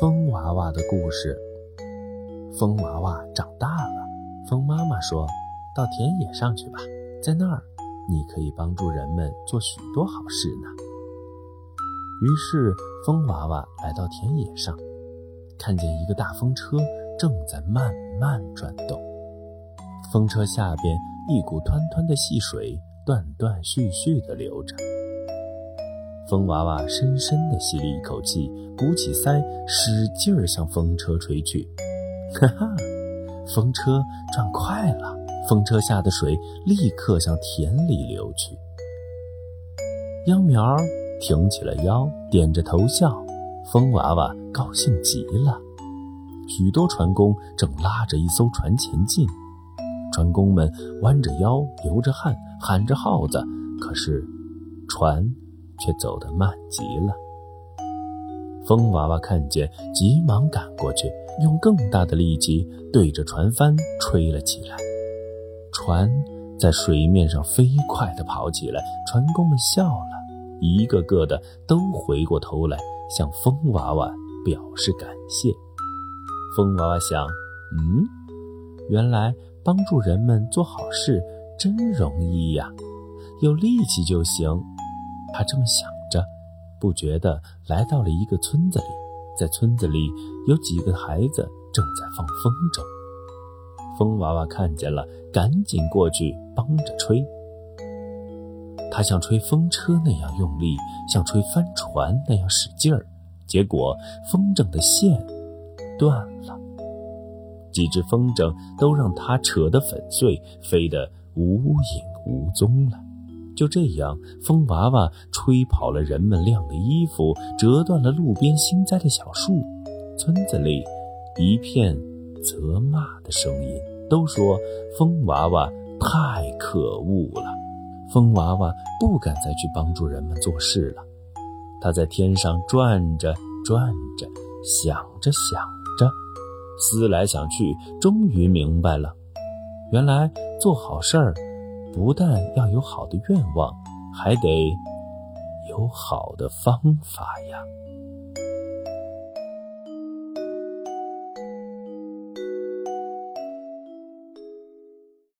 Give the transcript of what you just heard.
风娃娃的故事。风娃娃长大了，风妈妈说：“到田野上去吧，在那儿你可以帮助人们做许多好事呢。”于是，风娃娃来到田野上，看见一个大风车正在慢慢转动，风车下边一股湍湍的细水断断续续地流着。风娃娃深深地吸了一口气，鼓起腮，使劲儿向风车吹去。哈哈，风车转快了，风车下的水立刻向田里流去。秧苗挺起了腰，点着头笑。风娃娃高兴极了。许多船工正拉着一艘船前进，船工们弯着腰，流着汗，喊着号子，可是船。却走得慢极了。风娃娃看见，急忙赶过去，用更大的力气对着船帆吹了起来。船在水面上飞快地跑起来，船工们笑了，一个个的都回过头来向风娃娃表示感谢。风娃娃想：嗯，原来帮助人们做好事真容易呀，有力气就行。他这么想着，不觉得来到了一个村子里。在村子里，有几个孩子正在放风筝。风娃娃看见了，赶紧过去帮着吹。他像吹风车那样用力，像吹帆船那样使劲儿，结果风筝的线断了，几只风筝都让他扯得粉碎，飞得无影无踪了。就这样，风娃娃吹跑了人们晾的衣服，折断了路边新栽的小树。村子里一片责骂的声音，都说风娃娃太可恶了。风娃娃不敢再去帮助人们做事了。他在天上转着转着，想着想着，思来想去，终于明白了，原来做好事儿。不但要有好的愿望，还得有好的方法呀。